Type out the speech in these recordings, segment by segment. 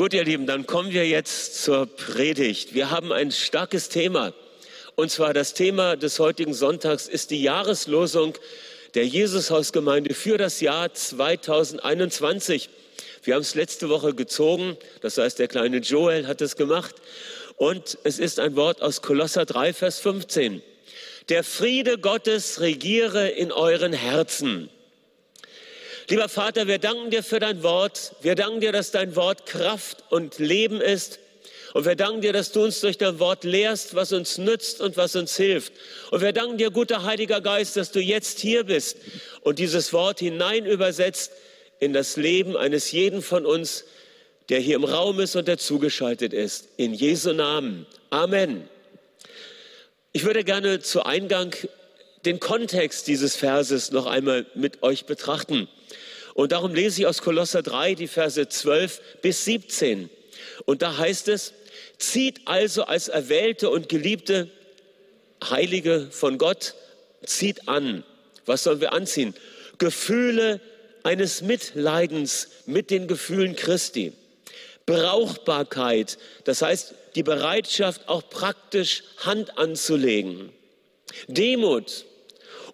Gut, ihr Lieben, dann kommen wir jetzt zur Predigt. Wir haben ein starkes Thema. Und zwar das Thema des heutigen Sonntags ist die Jahreslosung der Jesushausgemeinde für das Jahr 2021. Wir haben es letzte Woche gezogen, das heißt, der kleine Joel hat es gemacht. Und es ist ein Wort aus Kolosser 3, Vers 15. Der Friede Gottes regiere in euren Herzen. Lieber Vater, wir danken dir für dein Wort. Wir danken dir, dass dein Wort Kraft und Leben ist. Und wir danken dir, dass du uns durch dein Wort lehrst, was uns nützt und was uns hilft. Und wir danken dir, guter Heiliger Geist, dass du jetzt hier bist und dieses Wort hinein übersetzt in das Leben eines jeden von uns, der hier im Raum ist und der zugeschaltet ist. In Jesu Namen. Amen. Ich würde gerne zu Eingang den Kontext dieses Verses noch einmal mit euch betrachten. Und darum lese ich aus Kolosser 3 die Verse 12 bis 17. Und da heißt es, zieht also als erwählte und geliebte Heilige von Gott, zieht an. Was sollen wir anziehen? Gefühle eines Mitleidens mit den Gefühlen Christi. Brauchbarkeit, das heißt die Bereitschaft, auch praktisch Hand anzulegen. Demut,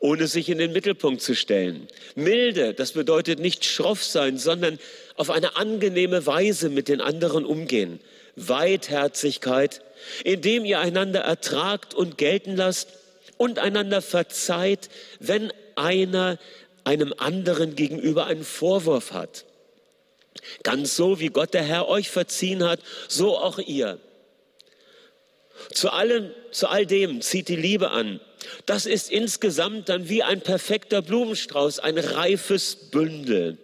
ohne sich in den Mittelpunkt zu stellen. Milde, das bedeutet nicht schroff sein, sondern auf eine angenehme Weise mit den anderen umgehen. Weitherzigkeit, indem ihr einander ertragt und gelten lasst und einander verzeiht, wenn einer einem anderen gegenüber einen Vorwurf hat. Ganz so, wie Gott der Herr euch verziehen hat, so auch ihr. Zu allem, zu all dem zieht die Liebe an. Das ist insgesamt dann wie ein perfekter Blumenstrauß, ein reifes Bündel.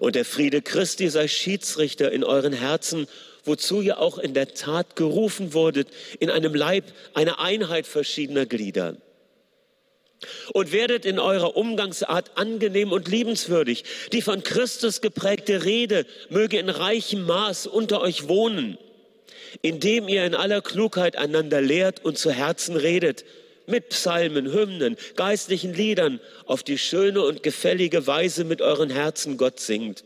Und der Friede Christi sei Schiedsrichter in euren Herzen, wozu ihr auch in der Tat gerufen wurdet, in einem Leib, eine Einheit verschiedener Glieder. Und werdet in eurer Umgangsart angenehm und liebenswürdig. Die von Christus geprägte Rede möge in reichem Maß unter euch wohnen indem ihr in aller Klugheit einander lehrt und zu Herzen redet, mit Psalmen, Hymnen, geistlichen Liedern, auf die schöne und gefällige Weise mit euren Herzen Gott singt.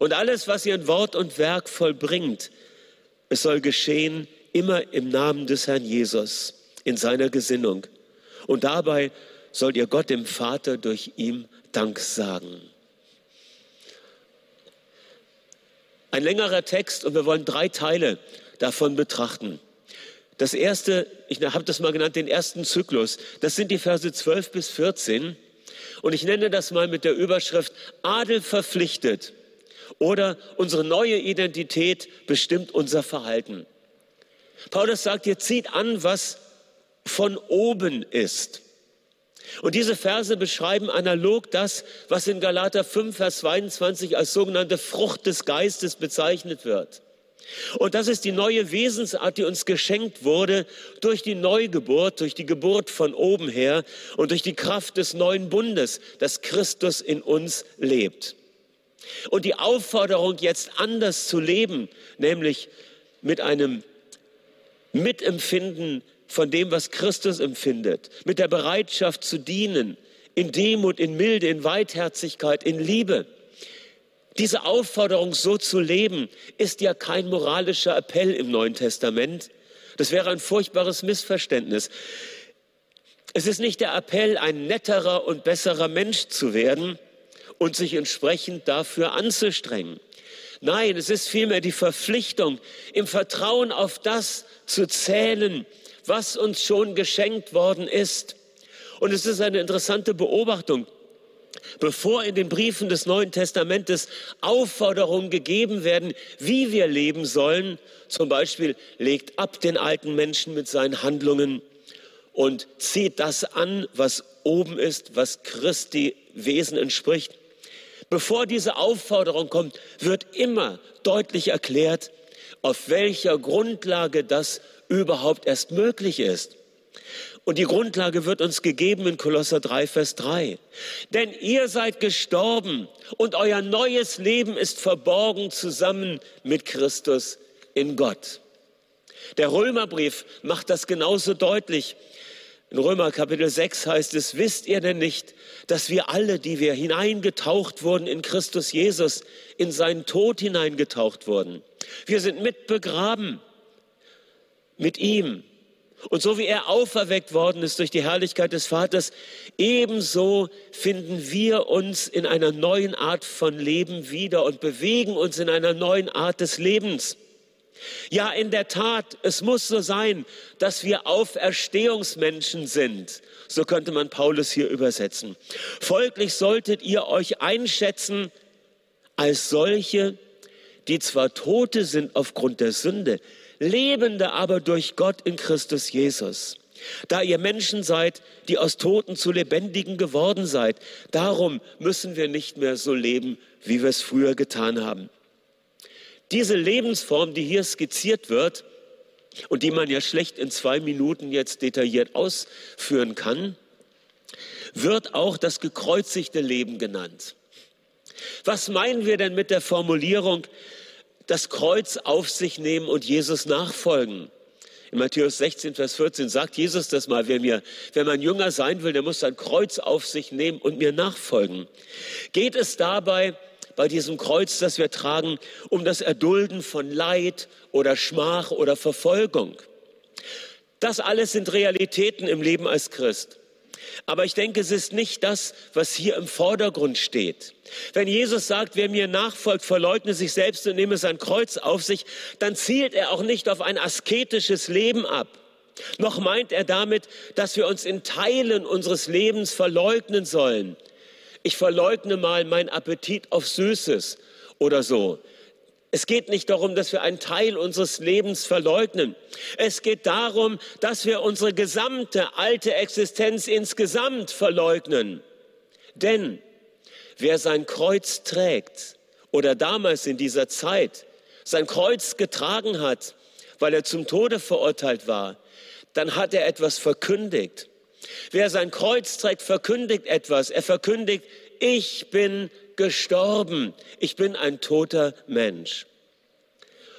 Und alles, was ihr in Wort und Werk vollbringt, es soll geschehen immer im Namen des Herrn Jesus, in seiner Gesinnung. Und dabei sollt ihr Gott dem Vater durch ihm Dank sagen. Ein längerer Text und wir wollen drei Teile davon betrachten. Das erste, ich habe das mal genannt, den ersten Zyklus, das sind die Verse 12 bis 14. Und ich nenne das mal mit der Überschrift Adel verpflichtet oder unsere neue Identität bestimmt unser Verhalten. Paulus sagt, ihr zieht an, was von oben ist. Und diese Verse beschreiben analog das, was in Galater 5, Vers 22 als sogenannte Frucht des Geistes bezeichnet wird. Und das ist die neue Wesensart, die uns geschenkt wurde durch die Neugeburt, durch die Geburt von oben her und durch die Kraft des neuen Bundes, dass Christus in uns lebt. Und die Aufforderung, jetzt anders zu leben, nämlich mit einem Mitempfinden von dem, was Christus empfindet, mit der Bereitschaft zu dienen, in Demut, in Milde, in Weitherzigkeit, in Liebe diese Aufforderung, so zu leben, ist ja kein moralischer Appell im Neuen Testament. Das wäre ein furchtbares Missverständnis. Es ist nicht der Appell, ein netterer und besserer Mensch zu werden und sich entsprechend dafür anzustrengen. Nein, es ist vielmehr die Verpflichtung, im Vertrauen auf das zu zählen, was uns schon geschenkt worden ist. Und es ist eine interessante Beobachtung bevor in den Briefen des Neuen Testamentes Aufforderungen gegeben werden, wie wir leben sollen, zum Beispiel legt ab den alten Menschen mit seinen Handlungen und zieht das an, was oben ist, was Christi Wesen entspricht. Bevor diese Aufforderung kommt, wird immer deutlich erklärt, auf welcher Grundlage das überhaupt erst möglich ist. Und die Grundlage wird uns gegeben in Kolosser 3, Vers 3. Denn ihr seid gestorben und euer neues Leben ist verborgen zusammen mit Christus in Gott. Der Römerbrief macht das genauso deutlich. In Römer Kapitel 6 heißt es, wisst ihr denn nicht, dass wir alle, die wir hineingetaucht wurden in Christus Jesus, in seinen Tod hineingetaucht wurden? Wir sind mitbegraben mit ihm. Und so wie er auferweckt worden ist durch die Herrlichkeit des Vaters, ebenso finden wir uns in einer neuen Art von Leben wieder und bewegen uns in einer neuen Art des Lebens. Ja, in der Tat, es muss so sein, dass wir Auferstehungsmenschen sind. So könnte man Paulus hier übersetzen. Folglich solltet ihr euch einschätzen als solche, die zwar Tote sind aufgrund der Sünde, Lebende aber durch Gott in Christus Jesus. Da ihr Menschen seid, die aus Toten zu Lebendigen geworden seid, darum müssen wir nicht mehr so leben, wie wir es früher getan haben. Diese Lebensform, die hier skizziert wird und die man ja schlecht in zwei Minuten jetzt detailliert ausführen kann, wird auch das gekreuzigte Leben genannt. Was meinen wir denn mit der Formulierung, das Kreuz auf sich nehmen und Jesus nachfolgen? In Matthäus 16, Vers 14 sagt Jesus das mal, wer, mir, wer mein Jünger sein will, der muss sein Kreuz auf sich nehmen und mir nachfolgen. Geht es dabei bei diesem Kreuz, das wir tragen, um das Erdulden von Leid oder Schmach oder Verfolgung? Das alles sind Realitäten im Leben als Christ. Aber ich denke, es ist nicht das, was hier im Vordergrund steht. Wenn Jesus sagt, wer mir nachfolgt, verleugne sich selbst und nehme sein Kreuz auf sich, dann zielt er auch nicht auf ein asketisches Leben ab. Noch meint er damit, dass wir uns in Teilen unseres Lebens verleugnen sollen. Ich verleugne mal meinen Appetit auf Süßes oder so. Es geht nicht darum, dass wir einen Teil unseres Lebens verleugnen. Es geht darum, dass wir unsere gesamte alte Existenz insgesamt verleugnen. Denn wer sein Kreuz trägt oder damals in dieser Zeit sein Kreuz getragen hat, weil er zum Tode verurteilt war, dann hat er etwas verkündigt. Wer sein Kreuz trägt, verkündigt etwas. Er verkündigt, ich bin gestorben. Ich bin ein toter Mensch.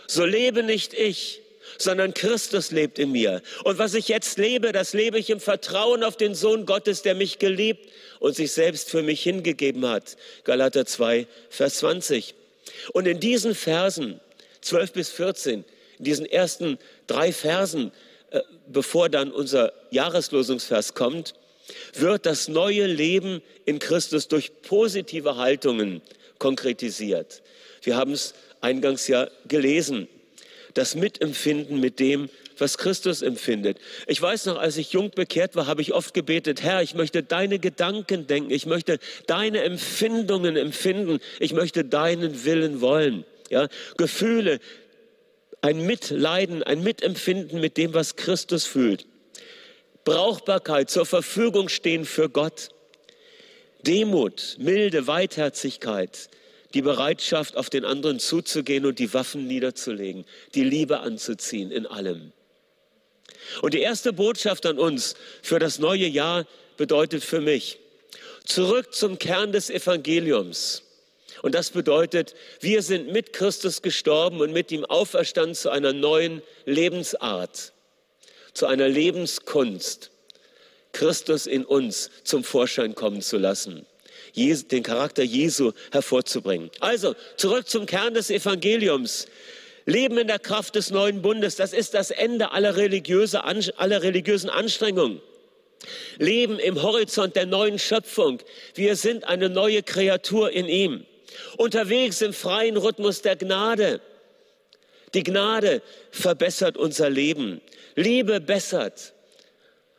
So lebe nicht ich, sondern Christus lebt in mir. Und was ich jetzt lebe, das lebe ich im Vertrauen auf den Sohn Gottes, der mich geliebt und sich selbst für mich hingegeben hat. Galater 2, Vers 20. Und in diesen Versen, 12 bis 14, in diesen ersten drei Versen, äh, bevor dann unser Jahreslosungsvers kommt, wird das neue Leben in Christus durch positive Haltungen konkretisiert. Wir haben es eingangs ja gelesen. Das Mitempfinden mit dem, was Christus empfindet. Ich weiß noch, als ich jung bekehrt war, habe ich oft gebetet, Herr, ich möchte deine Gedanken denken, ich möchte deine Empfindungen empfinden, ich möchte deinen Willen wollen. Ja, Gefühle, ein Mitleiden, ein Mitempfinden mit dem, was Christus fühlt. Brauchbarkeit, zur Verfügung stehen für Gott. Demut, Milde, Weitherzigkeit, die Bereitschaft, auf den anderen zuzugehen und die Waffen niederzulegen, die Liebe anzuziehen in allem. Und die erste Botschaft an uns für das neue Jahr bedeutet für mich, zurück zum Kern des Evangeliums. Und das bedeutet, wir sind mit Christus gestorben und mit ihm auferstanden zu einer neuen Lebensart zu einer Lebenskunst, Christus in uns zum Vorschein kommen zu lassen, den Charakter Jesu hervorzubringen. Also zurück zum Kern des Evangeliums. Leben in der Kraft des neuen Bundes, das ist das Ende aller, religiöse, aller religiösen Anstrengungen. Leben im Horizont der neuen Schöpfung. Wir sind eine neue Kreatur in ihm. Unterwegs im freien Rhythmus der Gnade. Die Gnade verbessert unser Leben. Liebe bessert.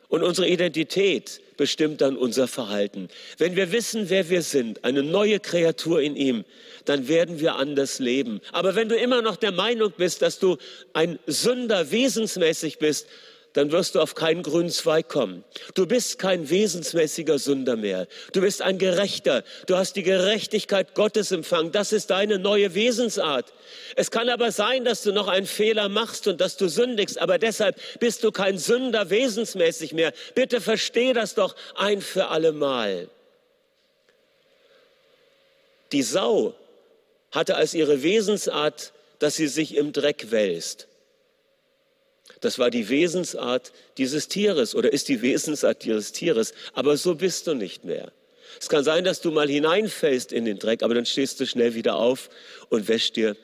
Und unsere Identität bestimmt dann unser Verhalten. Wenn wir wissen, wer wir sind, eine neue Kreatur in ihm, dann werden wir anders leben. Aber wenn du immer noch der Meinung bist, dass du ein Sünder wesensmäßig bist, dann wirst du auf keinen grünen Zweig kommen. Du bist kein wesensmäßiger Sünder mehr. Du bist ein Gerechter. Du hast die Gerechtigkeit Gottes empfangen. Das ist deine neue Wesensart. Es kann aber sein, dass du noch einen Fehler machst und dass du sündigst, aber deshalb bist du kein Sünder wesensmäßig mehr. Bitte versteh das doch ein für alle Mal. Die Sau hatte als ihre Wesensart, dass sie sich im Dreck wälzt. Das war die Wesensart dieses Tieres oder ist die Wesensart dieses Tieres. Aber so bist du nicht mehr. Es kann sein, dass du mal hineinfällst in den Dreck, aber dann stehst du schnell wieder auf und wäschst dir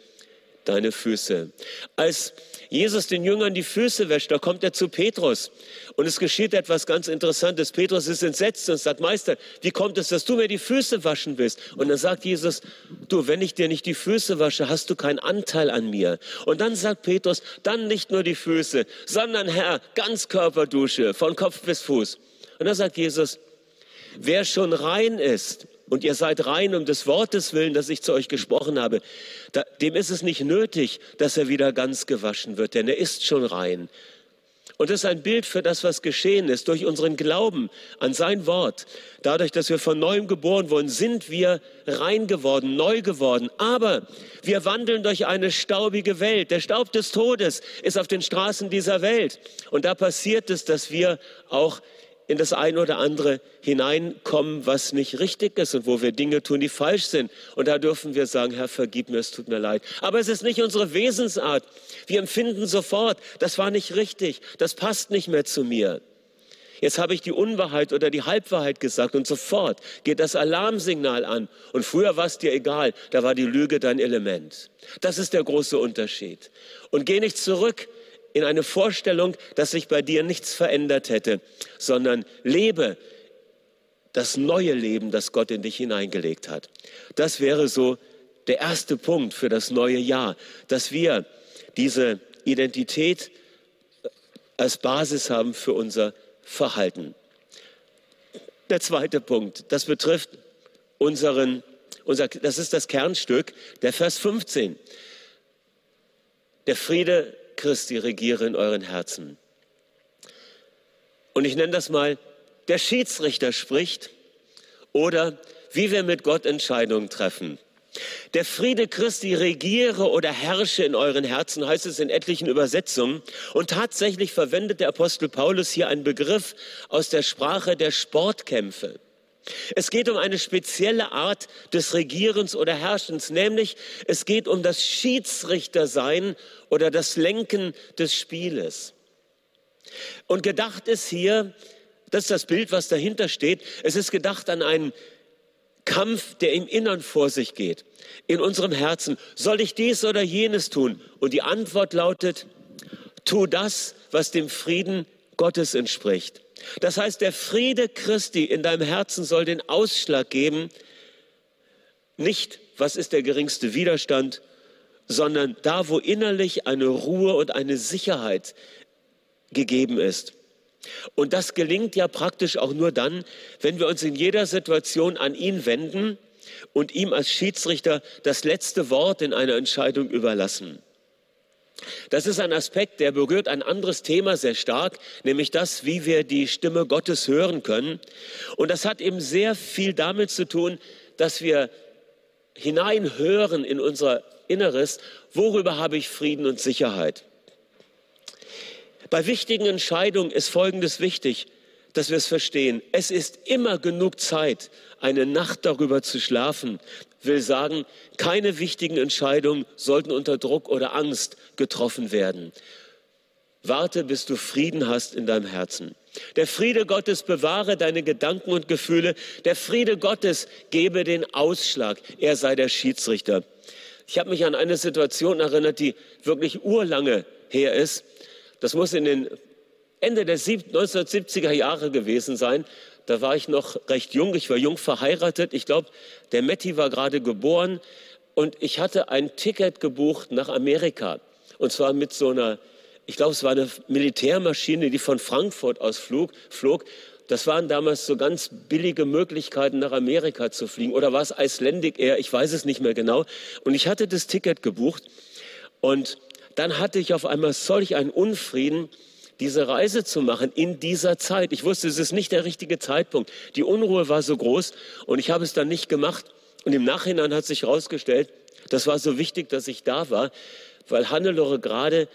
deine Füße. Als Jesus den Jüngern die Füße wäscht, da kommt er zu Petrus. Und es geschieht etwas ganz Interessantes. Petrus ist entsetzt und sagt, Meister, wie kommt es, dass du mir die Füße waschen willst? Und dann sagt Jesus, du, wenn ich dir nicht die Füße wasche, hast du keinen Anteil an mir. Und dann sagt Petrus, dann nicht nur die Füße, sondern Herr, Ganzkörperdusche, von Kopf bis Fuß. Und dann sagt Jesus, wer schon rein ist, und ihr seid rein um des Wortes willen, das ich zu euch gesprochen habe, da, dem ist es nicht nötig, dass er wieder ganz gewaschen wird, denn er ist schon rein. Und das ist ein Bild für das, was geschehen ist. Durch unseren Glauben an sein Wort, dadurch, dass wir von neuem geboren wurden, sind wir rein geworden, neu geworden. Aber wir wandeln durch eine staubige Welt. Der Staub des Todes ist auf den Straßen dieser Welt. Und da passiert es, dass wir auch in das eine oder andere hineinkommen, was nicht richtig ist und wo wir Dinge tun, die falsch sind. Und da dürfen wir sagen, Herr, vergib mir, es tut mir leid. Aber es ist nicht unsere Wesensart. Wir empfinden sofort, das war nicht richtig, das passt nicht mehr zu mir. Jetzt habe ich die Unwahrheit oder die Halbwahrheit gesagt und sofort geht das Alarmsignal an. Und früher war es dir egal, da war die Lüge dein Element. Das ist der große Unterschied. Und geh nicht zurück in eine Vorstellung, dass sich bei dir nichts verändert hätte, sondern lebe das neue Leben, das Gott in dich hineingelegt hat. Das wäre so der erste Punkt für das neue Jahr, dass wir diese Identität als Basis haben für unser Verhalten. Der zweite Punkt, das betrifft unseren, unser, das ist das Kernstück, der Vers 15. Der Friede Christi regiere in euren Herzen. Und ich nenne das mal, der Schiedsrichter spricht oder wie wir mit Gott Entscheidungen treffen. Der Friede Christi regiere oder herrsche in euren Herzen, heißt es in etlichen Übersetzungen. Und tatsächlich verwendet der Apostel Paulus hier einen Begriff aus der Sprache der Sportkämpfe. Es geht um eine spezielle Art des Regierens oder Herrschens, nämlich es geht um das Schiedsrichtersein oder das Lenken des Spieles. Und gedacht ist hier, das ist das Bild, was dahinter steht, es ist gedacht an einen Kampf, der im Innern vor sich geht, in unserem Herzen. Soll ich dies oder jenes tun? Und die Antwort lautet, tu das, was dem Frieden Gottes entspricht. Das heißt, der Friede Christi in deinem Herzen soll den Ausschlag geben, nicht, was ist der geringste Widerstand, sondern da, wo innerlich eine Ruhe und eine Sicherheit gegeben ist. Und das gelingt ja praktisch auch nur dann, wenn wir uns in jeder Situation an ihn wenden und ihm als Schiedsrichter das letzte Wort in einer Entscheidung überlassen. Das ist ein Aspekt, der berührt ein anderes Thema sehr stark, nämlich das, wie wir die Stimme Gottes hören können. Und das hat eben sehr viel damit zu tun, dass wir hineinhören in unser Inneres, worüber habe ich Frieden und Sicherheit. Bei wichtigen Entscheidungen ist Folgendes wichtig, dass wir es verstehen. Es ist immer genug Zeit, eine Nacht darüber zu schlafen, will sagen, keine wichtigen Entscheidungen sollten unter Druck oder Angst getroffen werden. Warte, bis du Frieden hast in deinem Herzen. Der Friede Gottes bewahre deine Gedanken und Gefühle. Der Friede Gottes gebe den Ausschlag. Er sei der Schiedsrichter. Ich habe mich an eine Situation erinnert, die wirklich urlange her ist. Das muss in den Ende der 1970er Jahre gewesen sein. Da war ich noch recht jung, ich war jung verheiratet. Ich glaube, der Metti war gerade geboren und ich hatte ein Ticket gebucht nach Amerika. Und zwar mit so einer, ich glaube, es war eine Militärmaschine, die von Frankfurt aus flog. flog. Das waren damals so ganz billige Möglichkeiten, nach Amerika zu fliegen. Oder war es Icelandic Air? Ich weiß es nicht mehr genau. Und ich hatte das Ticket gebucht. Und dann hatte ich auf einmal solch einen Unfrieden, diese Reise zu machen in dieser Zeit. Ich wusste, es ist nicht der richtige Zeitpunkt. Die Unruhe war so groß und ich habe es dann nicht gemacht. Und im Nachhinein hat sich herausgestellt, das war so wichtig, dass ich da war, weil Hannelore gerade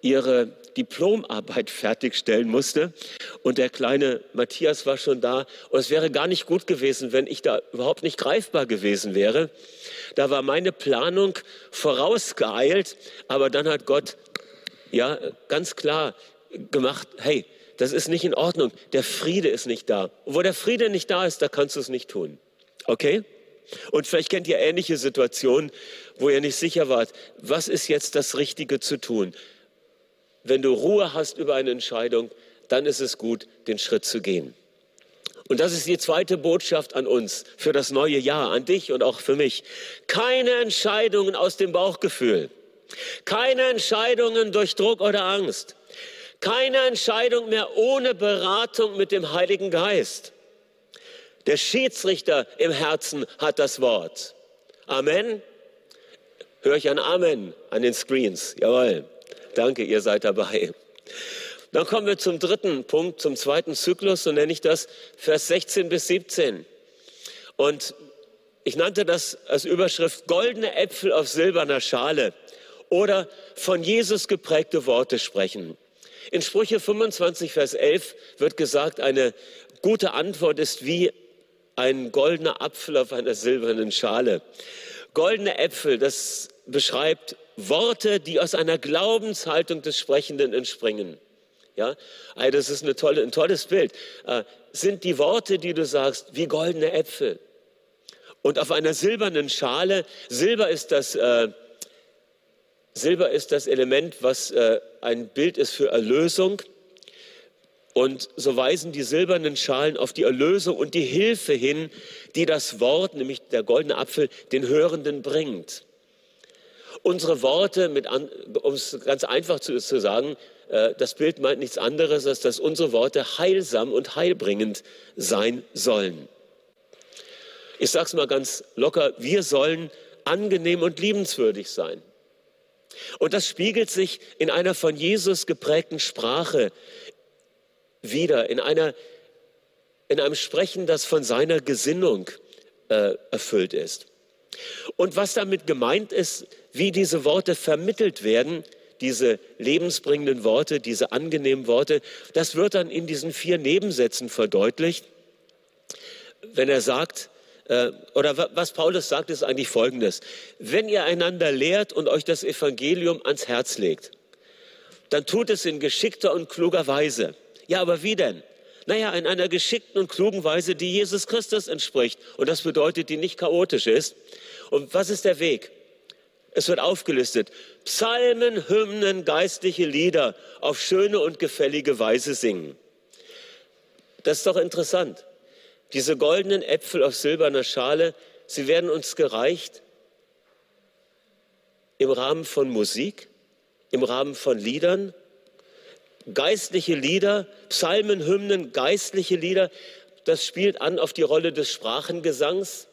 ihre Diplomarbeit fertigstellen musste und der kleine Matthias war schon da und es wäre gar nicht gut gewesen, wenn ich da überhaupt nicht greifbar gewesen wäre. Da war meine Planung vorausgeeilt, aber dann hat Gott ja, ganz klar gemacht, hey, das ist nicht in Ordnung. Der Friede ist nicht da. Und wo der Friede nicht da ist, da kannst du es nicht tun. Okay? Und vielleicht kennt ihr ähnliche Situationen, wo ihr nicht sicher wart, was ist jetzt das Richtige zu tun. Wenn du Ruhe hast über eine Entscheidung, dann ist es gut, den Schritt zu gehen. Und das ist die zweite Botschaft an uns für das neue Jahr, an dich und auch für mich. Keine Entscheidungen aus dem Bauchgefühl. Keine Entscheidungen durch Druck oder Angst. Keine Entscheidung mehr ohne Beratung mit dem Heiligen Geist. Der Schiedsrichter im Herzen hat das Wort. Amen. Hör ich ein Amen an den Screens. Jawohl. Danke, ihr seid dabei. Dann kommen wir zum dritten Punkt, zum zweiten Zyklus, so nenne ich das, Vers 16 bis 17. Und ich nannte das als Überschrift goldene Äpfel auf silberner Schale oder von Jesus geprägte Worte sprechen. In Sprüche 25, Vers 11 wird gesagt, eine gute Antwort ist wie ein goldener Apfel auf einer silbernen Schale. Goldene Äpfel, das beschreibt Worte, die aus einer Glaubenshaltung des Sprechenden entspringen. Ja, das ist eine tolle, ein tolles Bild. Äh, sind die Worte, die du sagst, wie goldene Äpfel. Und auf einer silbernen Schale, Silber ist das, äh, Silber ist das Element, was äh, ein Bild ist für Erlösung. Und so weisen die silbernen Schalen auf die Erlösung und die Hilfe hin, die das Wort, nämlich der goldene Apfel, den Hörenden bringt. Unsere Worte, um es ganz einfach zu, zu sagen, äh, das Bild meint nichts anderes, als dass unsere Worte heilsam und heilbringend sein sollen. Ich sage es mal ganz locker, wir sollen angenehm und liebenswürdig sein. Und das spiegelt sich in einer von Jesus geprägten Sprache wieder, in, einer, in einem Sprechen, das von seiner Gesinnung äh, erfüllt ist. Und was damit gemeint ist, wie diese Worte vermittelt werden, diese lebensbringenden Worte, diese angenehmen Worte, das wird dann in diesen vier Nebensätzen verdeutlicht, wenn er sagt, oder was Paulus sagt, ist eigentlich Folgendes. Wenn ihr einander lehrt und euch das Evangelium ans Herz legt, dann tut es in geschickter und kluger Weise. Ja, aber wie denn? Naja, in einer geschickten und klugen Weise, die Jesus Christus entspricht. Und das bedeutet, die nicht chaotisch ist. Und was ist der Weg? Es wird aufgelistet. Psalmen, Hymnen, geistliche Lieder auf schöne und gefällige Weise singen. Das ist doch interessant. Diese goldenen Äpfel auf silberner Schale, sie werden uns gereicht im Rahmen von Musik, im Rahmen von Liedern, geistliche Lieder, Psalmen, Hymnen, geistliche Lieder. Das spielt an auf die Rolle des Sprachengesangs.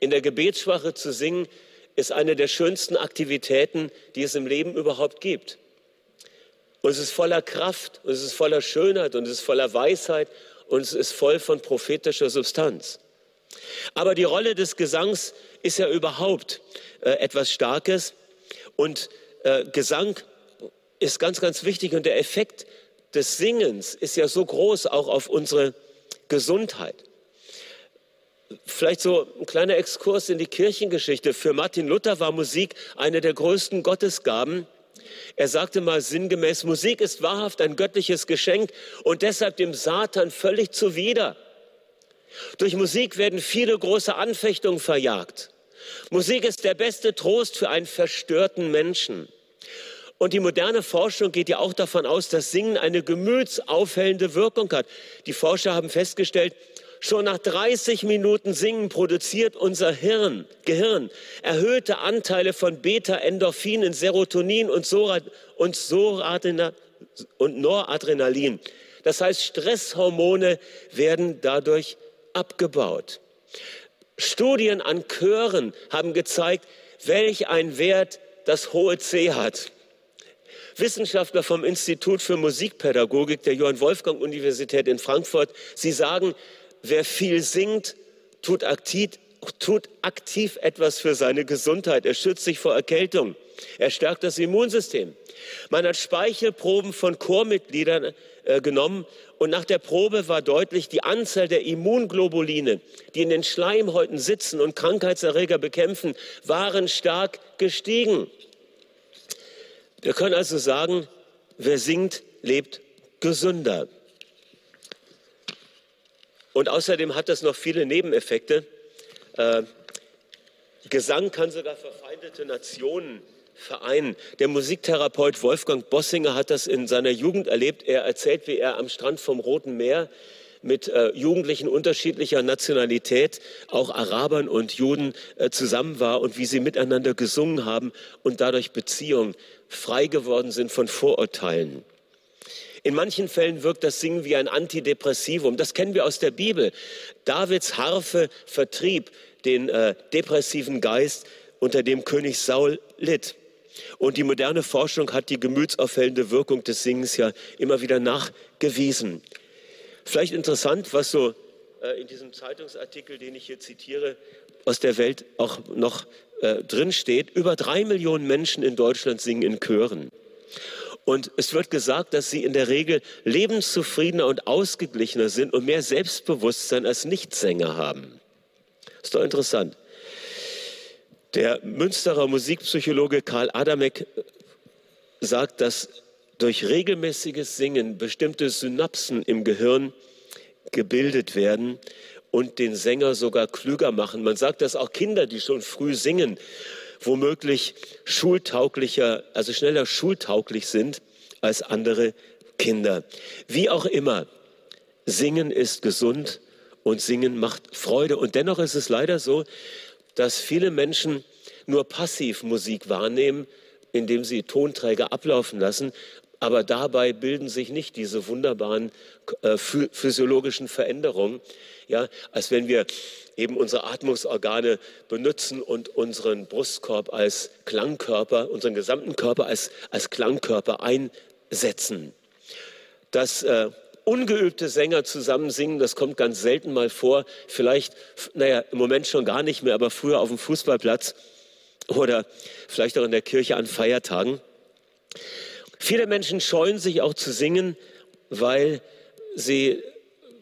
In der Gebetssprache zu singen, ist eine der schönsten Aktivitäten, die es im Leben überhaupt gibt. Und es ist voller Kraft, und es ist voller Schönheit, und es ist voller Weisheit, und es ist voll von prophetischer Substanz. Aber die Rolle des Gesangs ist ja überhaupt äh, etwas Starkes. Und äh, Gesang ist ganz, ganz wichtig. Und der Effekt des Singens ist ja so groß auch auf unsere Gesundheit. Vielleicht so ein kleiner Exkurs in die Kirchengeschichte. Für Martin Luther war Musik eine der größten Gottesgaben. Er sagte mal sinngemäß, Musik ist wahrhaft ein göttliches Geschenk und deshalb dem Satan völlig zuwider. Durch Musik werden viele große Anfechtungen verjagt. Musik ist der beste Trost für einen verstörten Menschen. Und die moderne Forschung geht ja auch davon aus, dass Singen eine gemütsaufhellende Wirkung hat. Die Forscher haben festgestellt, Schon nach 30 Minuten Singen produziert unser Hirn, Gehirn erhöhte Anteile von Beta-Endorphinen, Serotonin und, und, und Noradrenalin. Das heißt, Stresshormone werden dadurch abgebaut. Studien an Chören haben gezeigt, welch ein Wert das hohe C hat. Wissenschaftler vom Institut für Musikpädagogik der Johann Wolfgang Universität in Frankfurt, sie sagen, Wer viel singt, tut aktiv, tut aktiv etwas für seine Gesundheit. Er schützt sich vor Erkältung. Er stärkt das Immunsystem. Man hat Speichelproben von Chormitgliedern äh, genommen und nach der Probe war deutlich, die Anzahl der Immunglobuline, die in den Schleimhäuten sitzen und Krankheitserreger bekämpfen, waren stark gestiegen. Wir können also sagen, wer singt, lebt gesünder. Und außerdem hat das noch viele Nebeneffekte. Äh, Gesang kann sogar verfeindete Nationen vereinen. Der Musiktherapeut Wolfgang Bossinger hat das in seiner Jugend erlebt. Er erzählt, wie er am Strand vom Roten Meer mit äh, Jugendlichen unterschiedlicher Nationalität, auch Arabern und Juden, äh, zusammen war und wie sie miteinander gesungen haben und dadurch Beziehungen frei geworden sind von Vorurteilen. In manchen Fällen wirkt das Singen wie ein Antidepressivum. Das kennen wir aus der Bibel. Davids Harfe vertrieb den äh, depressiven Geist, unter dem König Saul litt. Und die moderne Forschung hat die gemütsaufhellende Wirkung des Singens ja immer wieder nachgewiesen. Vielleicht interessant, was so äh, in diesem Zeitungsartikel, den ich hier zitiere, aus der Welt auch noch äh, drin steht. Über drei Millionen Menschen in Deutschland singen in Chören. Und es wird gesagt, dass sie in der Regel lebenszufriedener und ausgeglichener sind und mehr Selbstbewusstsein als Nichtsänger haben. Ist doch interessant. Der Münsterer Musikpsychologe Karl Adamek sagt, dass durch regelmäßiges Singen bestimmte Synapsen im Gehirn gebildet werden und den Sänger sogar klüger machen. Man sagt, dass auch Kinder, die schon früh singen, womöglich schultauglicher, also schneller schultauglich sind als andere Kinder. Wie auch immer, Singen ist gesund und Singen macht Freude. Und dennoch ist es leider so, dass viele Menschen nur passiv Musik wahrnehmen, indem sie Tonträger ablaufen lassen. Aber dabei bilden sich nicht diese wunderbaren äh, physiologischen Veränderungen, ja, als wenn wir eben unsere Atmungsorgane benutzen und unseren Brustkorb als Klangkörper, unseren gesamten Körper als, als Klangkörper einsetzen. Dass äh, ungeübte Sänger zusammen singen, das kommt ganz selten mal vor. Vielleicht, naja, im Moment schon gar nicht mehr, aber früher auf dem Fußballplatz oder vielleicht auch in der Kirche an Feiertagen. Viele Menschen scheuen sich auch zu singen, weil sie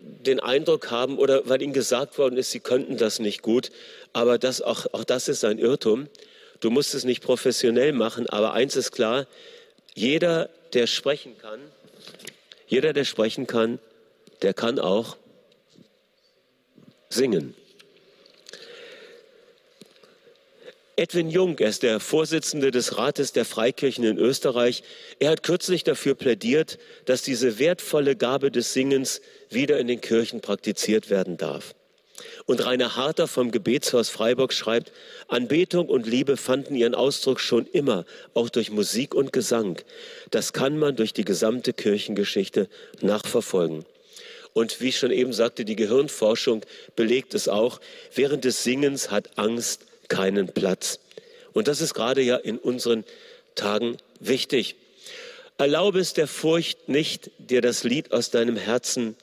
den Eindruck haben oder weil ihnen gesagt worden ist, sie könnten das nicht gut. Aber das, auch, auch das ist ein Irrtum. Du musst es nicht professionell machen, aber eins ist klar, jeder, der sprechen kann, jeder, der sprechen kann, der kann auch singen. Edwin Jung, er ist der Vorsitzende des Rates der Freikirchen in Österreich. Er hat kürzlich dafür plädiert, dass diese wertvolle Gabe des Singens wieder in den Kirchen praktiziert werden darf. Und Rainer Harter vom Gebetshaus Freiburg schreibt, Anbetung und Liebe fanden ihren Ausdruck schon immer, auch durch Musik und Gesang. Das kann man durch die gesamte Kirchengeschichte nachverfolgen. Und wie ich schon eben sagte, die Gehirnforschung belegt es auch, während des Singens hat Angst keinen Platz. Und das ist gerade ja in unseren Tagen wichtig. Erlaube es der Furcht nicht, dir das Lied aus deinem Herzen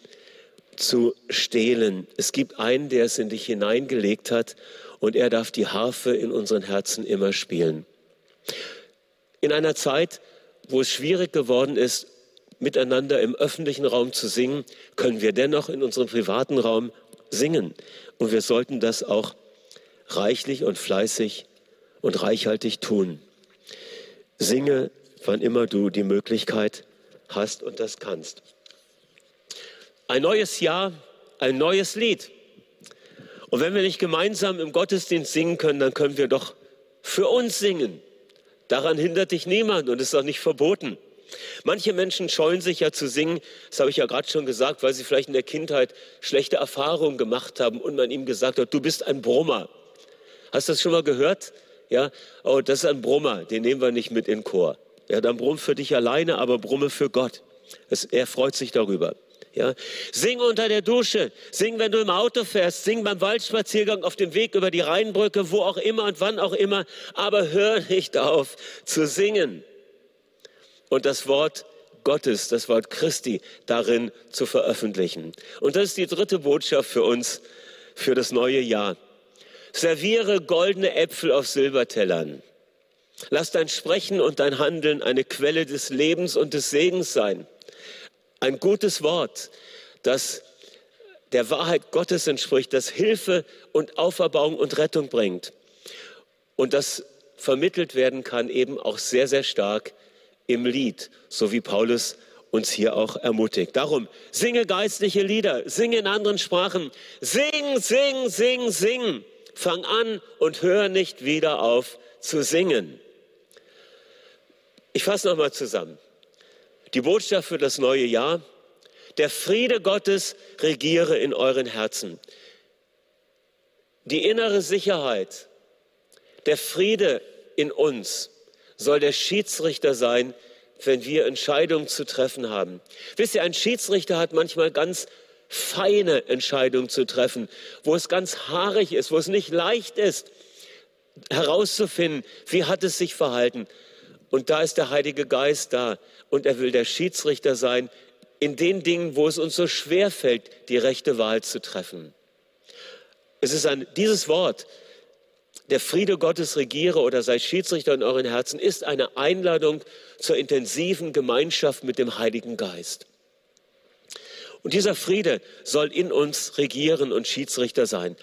zu stehlen. Es gibt einen, der es in dich hineingelegt hat und er darf die Harfe in unseren Herzen immer spielen. In einer Zeit, wo es schwierig geworden ist, miteinander im öffentlichen Raum zu singen, können wir dennoch in unserem privaten Raum singen. Und wir sollten das auch reichlich und fleißig und reichhaltig tun. Singe, wann immer du die Möglichkeit hast und das kannst. Ein neues Jahr, ein neues Lied. Und wenn wir nicht gemeinsam im Gottesdienst singen können, dann können wir doch für uns singen. Daran hindert dich niemand und ist auch nicht verboten. Manche Menschen scheuen sich ja zu singen, das habe ich ja gerade schon gesagt, weil sie vielleicht in der Kindheit schlechte Erfahrungen gemacht haben und man ihm gesagt hat, du bist ein Brummer. Hast du das schon mal gehört? Ja, oh, das ist ein Brummer, den nehmen wir nicht mit in Chor. Ja, dann brumm für dich alleine, aber brumme für Gott. Es, er freut sich darüber. Ja, sing unter der Dusche, sing, wenn du im Auto fährst, sing beim Waldspaziergang auf dem Weg über die Rheinbrücke, wo auch immer und wann auch immer, aber hör nicht auf zu singen. Und das Wort Gottes, das Wort Christi darin zu veröffentlichen. Und das ist die dritte Botschaft für uns für das neue Jahr. Serviere goldene Äpfel auf Silbertellern. Lass dein Sprechen und dein Handeln eine Quelle des Lebens und des Segens sein. Ein gutes Wort, das der Wahrheit Gottes entspricht, das Hilfe und Auferbauung und Rettung bringt. Und das vermittelt werden kann eben auch sehr, sehr stark im Lied, so wie Paulus uns hier auch ermutigt. Darum, singe geistliche Lieder, singe in anderen Sprachen, sing, sing, sing, sing. Fang an und hör nicht wieder auf zu singen. Ich fasse nochmal zusammen. Die Botschaft für das neue Jahr, der Friede Gottes regiere in euren Herzen. Die innere Sicherheit, der Friede in uns soll der Schiedsrichter sein, wenn wir Entscheidungen zu treffen haben. Wisst ihr, ein Schiedsrichter hat manchmal ganz feine Entscheidungen zu treffen, wo es ganz haarig ist, wo es nicht leicht ist, herauszufinden, wie hat es sich verhalten. Und da ist der Heilige Geist da und er will der Schiedsrichter sein in den Dingen, wo es uns so schwer fällt, die rechte Wahl zu treffen. Es ist ein, dieses Wort, der Friede Gottes regiere oder sei Schiedsrichter in euren Herzen, ist eine Einladung zur intensiven Gemeinschaft mit dem Heiligen Geist. Und dieser Friede soll in uns regieren und Schiedsrichter sein.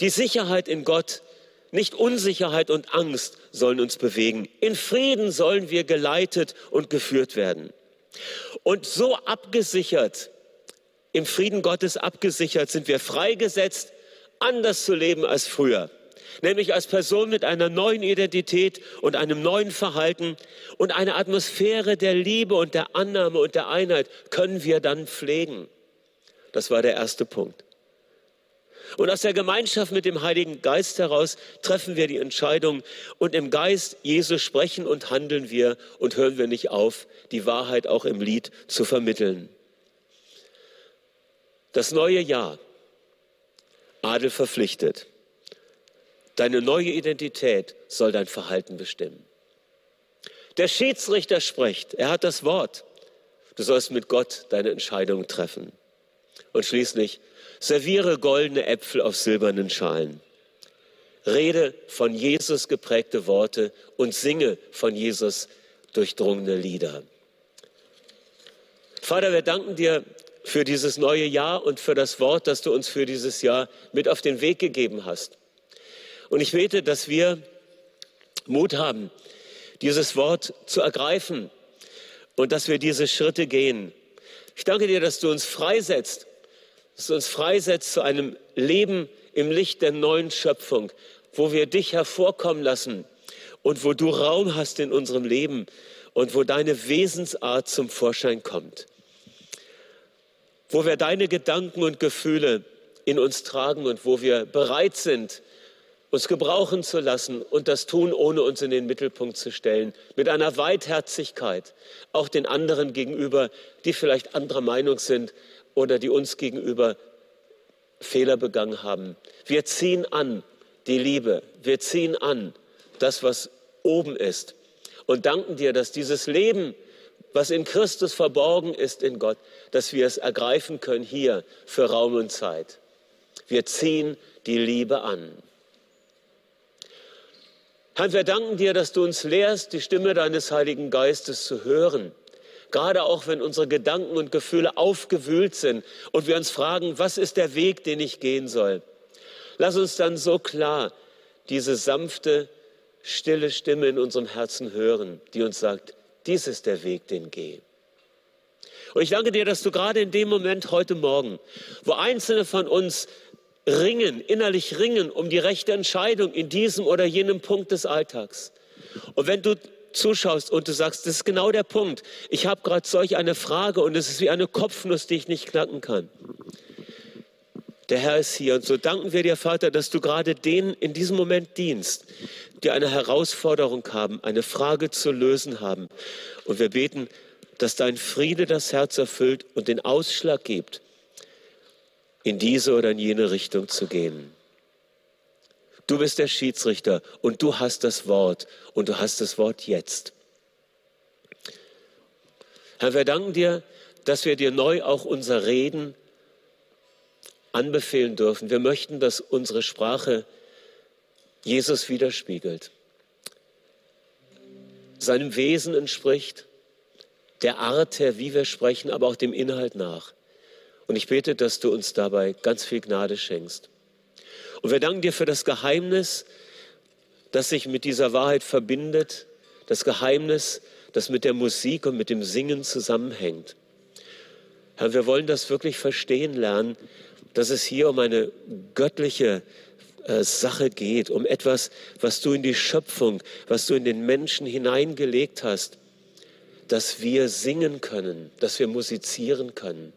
Die Sicherheit in Gott, nicht Unsicherheit und Angst sollen uns bewegen. In Frieden sollen wir geleitet und geführt werden. Und so abgesichert, im Frieden Gottes abgesichert, sind wir freigesetzt, anders zu leben als früher nämlich als Person mit einer neuen Identität und einem neuen Verhalten und eine Atmosphäre der Liebe und der Annahme und der Einheit können wir dann pflegen. Das war der erste Punkt. Und aus der Gemeinschaft mit dem Heiligen Geist heraus treffen wir die Entscheidung und im Geist Jesus sprechen und handeln wir und hören wir nicht auf, die Wahrheit auch im Lied zu vermitteln. Das neue Jahr, Adel verpflichtet. Deine neue Identität soll dein Verhalten bestimmen. Der Schiedsrichter spricht, er hat das Wort. Du sollst mit Gott deine Entscheidung treffen. Und schließlich, serviere goldene Äpfel auf silbernen Schalen. Rede von Jesus geprägte Worte und singe von Jesus durchdrungene Lieder. Vater, wir danken dir für dieses neue Jahr und für das Wort, das du uns für dieses Jahr mit auf den Weg gegeben hast. Und ich bete, dass wir Mut haben, dieses Wort zu ergreifen und dass wir diese Schritte gehen. Ich danke dir, dass du uns freisetzt, dass du uns freisetzt zu einem Leben im Licht der neuen Schöpfung, wo wir dich hervorkommen lassen und wo du Raum hast in unserem Leben und wo deine Wesensart zum Vorschein kommt. Wo wir deine Gedanken und Gefühle in uns tragen und wo wir bereit sind, uns gebrauchen zu lassen und das tun, ohne uns in den Mittelpunkt zu stellen, mit einer Weitherzigkeit, auch den anderen gegenüber, die vielleicht anderer Meinung sind oder die uns gegenüber Fehler begangen haben. Wir ziehen an die Liebe, wir ziehen an das, was oben ist und danken dir, dass dieses Leben, was in Christus verborgen ist in Gott, dass wir es ergreifen können hier für Raum und Zeit. Wir ziehen die Liebe an. Herr, wir danken dir, dass du uns lehrst, die Stimme deines Heiligen Geistes zu hören. Gerade auch wenn unsere Gedanken und Gefühle aufgewühlt sind und wir uns fragen, was ist der Weg, den ich gehen soll? Lass uns dann so klar diese sanfte, stille Stimme in unserem Herzen hören, die uns sagt, dies ist der Weg, den geh. Und ich danke dir, dass du gerade in dem Moment heute Morgen, wo Einzelne von uns ringen, innerlich ringen um die rechte Entscheidung in diesem oder jenem Punkt des Alltags. Und wenn du zuschaust und du sagst, das ist genau der Punkt, ich habe gerade solch eine Frage und es ist wie eine Kopfnuss, die ich nicht knacken kann. Der Herr ist hier und so danken wir dir, Vater, dass du gerade denen in diesem Moment dienst, die eine Herausforderung haben, eine Frage zu lösen haben. Und wir beten, dass dein Friede das Herz erfüllt und den Ausschlag gibt, in diese oder in jene Richtung zu gehen. Du bist der Schiedsrichter und du hast das Wort und du hast das Wort jetzt. Herr, wir danken dir, dass wir dir neu auch unser Reden anbefehlen dürfen. Wir möchten, dass unsere Sprache Jesus widerspiegelt, seinem Wesen entspricht, der Art her, wie wir sprechen, aber auch dem Inhalt nach. Und ich bete, dass du uns dabei ganz viel Gnade schenkst. Und wir danken dir für das Geheimnis, das sich mit dieser Wahrheit verbindet, das Geheimnis, das mit der Musik und mit dem Singen zusammenhängt. Herr, wir wollen das wirklich verstehen lernen, dass es hier um eine göttliche äh, Sache geht, um etwas, was du in die Schöpfung, was du in den Menschen hineingelegt hast, dass wir singen können, dass wir musizieren können.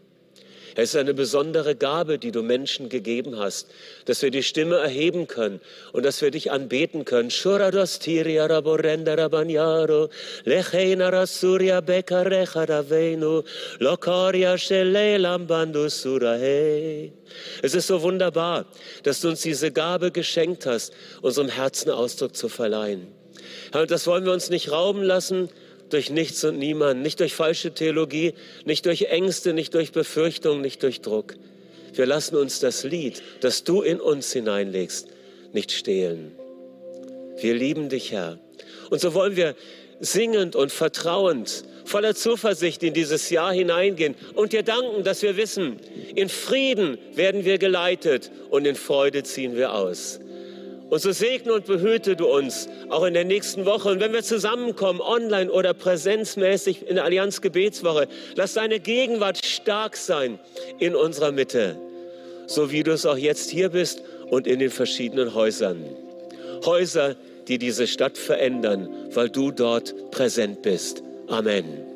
Es ist eine besondere Gabe, die du Menschen gegeben hast, dass wir die Stimme erheben können und dass wir dich anbeten können. Es ist so wunderbar, dass du uns diese Gabe geschenkt hast, unserem Herzen Ausdruck zu verleihen. Das wollen wir uns nicht rauben lassen, durch nichts und niemanden, nicht durch falsche Theologie, nicht durch Ängste, nicht durch Befürchtungen, nicht durch Druck. Wir lassen uns das Lied, das du in uns hineinlegst, nicht stehlen. Wir lieben dich, Herr. Und so wollen wir singend und vertrauend, voller Zuversicht in dieses Jahr hineingehen und dir danken, dass wir wissen, in Frieden werden wir geleitet und in Freude ziehen wir aus. Und so segne und behüte du uns auch in der nächsten Woche. Und wenn wir zusammenkommen, online oder präsenzmäßig in der Allianz Gebetswoche, lass deine Gegenwart stark sein in unserer Mitte, so wie du es auch jetzt hier bist und in den verschiedenen Häusern. Häuser, die diese Stadt verändern, weil du dort präsent bist. Amen.